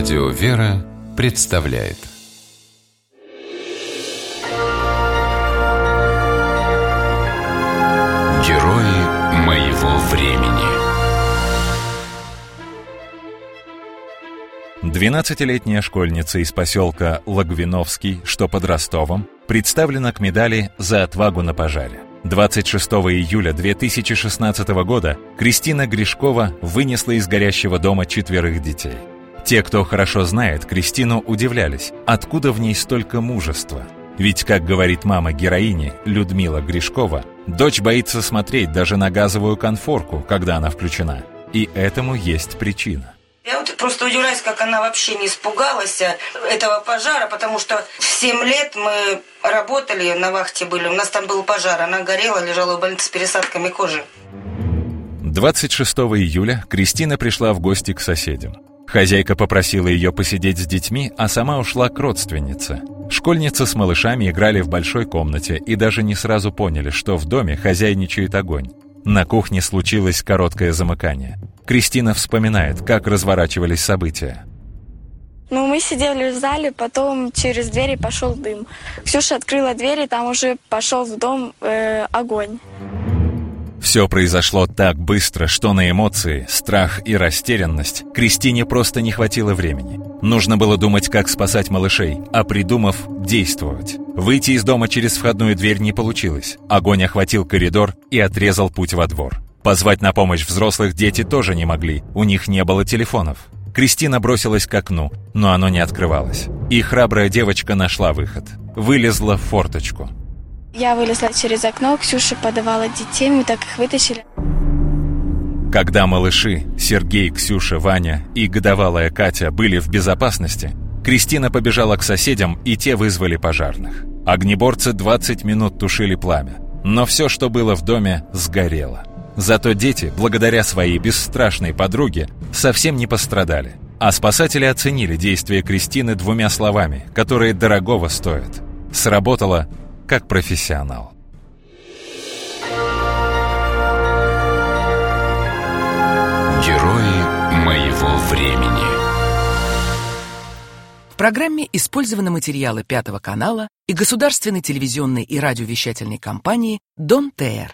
Радио «Вера» представляет Герои моего времени Двенадцатилетняя школьница из поселка Лагвиновский, что под Ростовом, представлена к медали «За отвагу на пожаре». 26 июля 2016 года Кристина Гришкова вынесла из горящего дома четверых детей. Те, кто хорошо знает Кристину, удивлялись, откуда в ней столько мужества. Ведь, как говорит мама героини Людмила Гришкова, дочь боится смотреть даже на газовую конфорку, когда она включена. И этому есть причина. Я вот просто удивляюсь, как она вообще не испугалась этого пожара, потому что в 7 лет мы работали, на вахте были, у нас там был пожар, она горела, лежала в больнице с пересадками кожи. 26 июля Кристина пришла в гости к соседям. Хозяйка попросила ее посидеть с детьми, а сама ушла к родственнице. Школьницы с малышами играли в большой комнате и даже не сразу поняли, что в доме хозяйничает огонь. На кухне случилось короткое замыкание. Кристина вспоминает, как разворачивались события. Ну, мы сидели в зале, потом через двери пошел дым. Ксюша открыла дверь, и там уже пошел в дом э, огонь. Все произошло так быстро, что на эмоции, страх и растерянность Кристине просто не хватило времени. Нужно было думать, как спасать малышей, а придумав, действовать. Выйти из дома через входную дверь не получилось. Огонь охватил коридор и отрезал путь во двор. Позвать на помощь взрослых дети тоже не могли, у них не было телефонов. Кристина бросилась к окну, но оно не открывалось. И храбрая девочка нашла выход. Вылезла в форточку. Я вылезла через окно, Ксюша подавала детей, мы так их вытащили. Когда малыши Сергей, Ксюша, Ваня и годовалая Катя были в безопасности, Кристина побежала к соседям, и те вызвали пожарных. Огнеборцы 20 минут тушили пламя, но все, что было в доме, сгорело. Зато дети, благодаря своей бесстрашной подруге, совсем не пострадали. А спасатели оценили действия Кристины двумя словами, которые дорогого стоят. Сработало как профессионал. Герои моего времени В программе использованы материалы Пятого канала и государственной телевизионной и радиовещательной компании «Дон ТР».